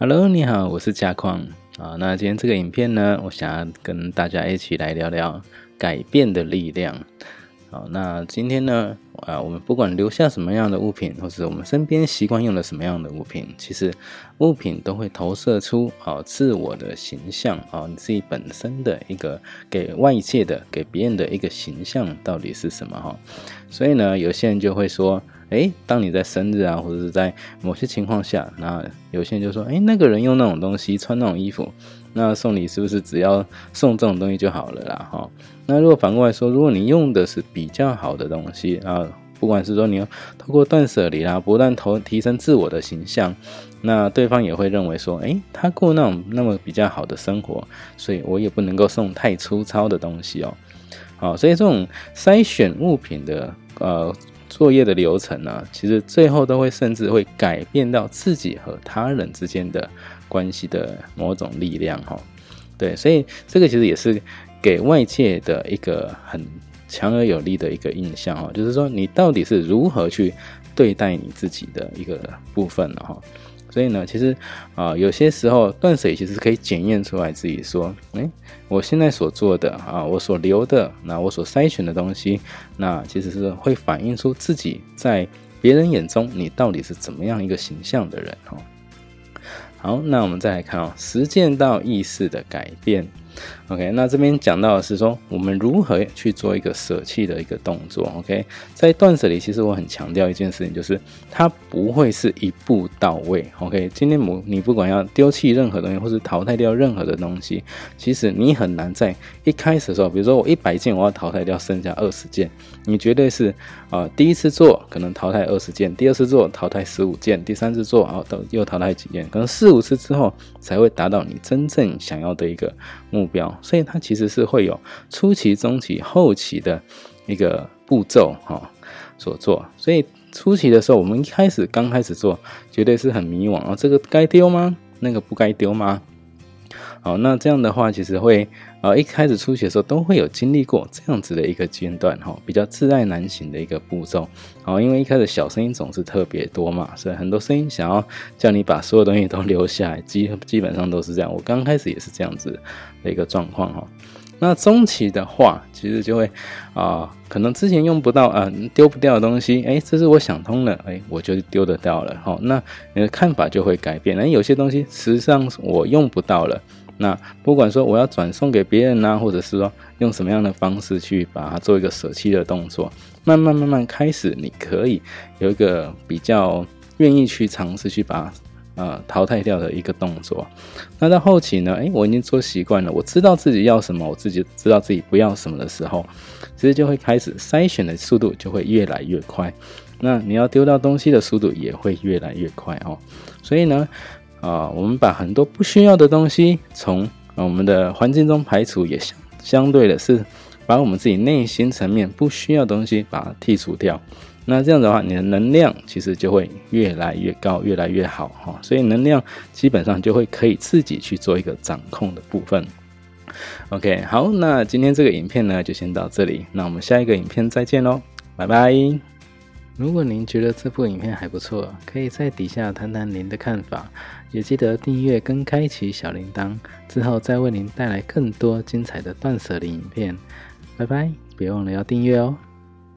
Hello，你好，我是嘉矿啊。那今天这个影片呢，我想要跟大家一起来聊聊改变的力量。好，那今天呢，啊，我们不管留下什么样的物品，或是我们身边习惯用的什么样的物品，其实物品都会投射出啊自我的形象啊，你自己本身的一个给外界的、给别人的一个形象到底是什么哈？所以呢，有些人就会说。哎，当你在生日啊，或者是在某些情况下，那有些人就说，哎，那个人用那种东西，穿那种衣服，那送礼是不是只要送这种东西就好了啦？哈，那如果反过来说，如果你用的是比较好的东西啊，不管是说你要透过断舍离啦，不断投提升自我的形象，那对方也会认为说，哎，他过那种那么比较好的生活，所以我也不能够送太粗糙的东西哦。好，所以这种筛选物品的呃。作业的流程呢，其实最后都会甚至会改变到自己和他人之间的关系的某种力量哈。对，所以这个其实也是给外界的一个很强而有力的一个印象哦，就是说你到底是如何去对待你自己的一个部分了哈。所以呢，其实啊，有些时候断水其实可以检验出来自己说，哎，我现在所做的啊，我所留的，那我所筛选的东西，那其实是会反映出自己在别人眼中你到底是怎么样一个形象的人哦。好，那我们再来看哦，实践到意识的改变。OK，那这边讲到的是说，我们如何去做一个舍弃的一个动作。OK，在断舍离，其实我很强调一件事情，就是它不会是一步到位。OK，今天我你不管要丢弃任何东西，或是淘汰掉任何的东西，其实你很难在一开始的时候，比如说我一百件我要淘汰掉剩下二十件，你绝对是啊第一次做可能淘汰二十件，第二次做淘汰十五件，第三次做啊都又淘汰几件，可能四五次之后才会达到你真正想要的一个目标。所以它其实是会有初期、中期、后期的一个步骤哈所做。所以初期的时候，我们一开始刚开始做，绝对是很迷惘啊，这个该丢吗？那个不该丢吗？好，那这样的话，其实会呃一开始初期的时候都会有经历过这样子的一个阶段哈，比较自爱难行的一个步骤。好，因为一开始小声音总是特别多嘛，所以很多声音想要叫你把所有东西都留下来，基基本上都是这样。我刚开始也是这样子的一个状况哈。那中期的话，其实就会啊，可能之前用不到啊，丢不掉的东西，哎，这是我想通了，哎，我就丢得掉了哈。那你的看法就会改变，那有些东西实际上我用不到了。那不管说我要转送给别人呢，或者是说用什么样的方式去把它做一个舍弃的动作，慢慢慢慢开始，你可以有一个比较愿意去尝试去把呃淘汰掉的一个动作。那到后期呢，诶，我已经做习惯了，我知道自己要什么，我自己知道自己不要什么的时候，其实就会开始筛选的速度就会越来越快。那你要丢掉东西的速度也会越来越快哦。所以呢。啊，我们把很多不需要的东西从我们的环境中排除，也相相对的是把我们自己内心层面不需要的东西把它剔除掉。那这样的话，你的能量其实就会越来越高，越来越好哈。所以能量基本上就会可以自己去做一个掌控的部分。OK，好，那今天这个影片呢就先到这里，那我们下一个影片再见喽，拜拜。如果您觉得这部影片还不错，可以在底下谈谈您的看法，也记得订阅跟开启小铃铛，之后再为您带来更多精彩的断舍离影片。拜拜，别忘了要订阅哦。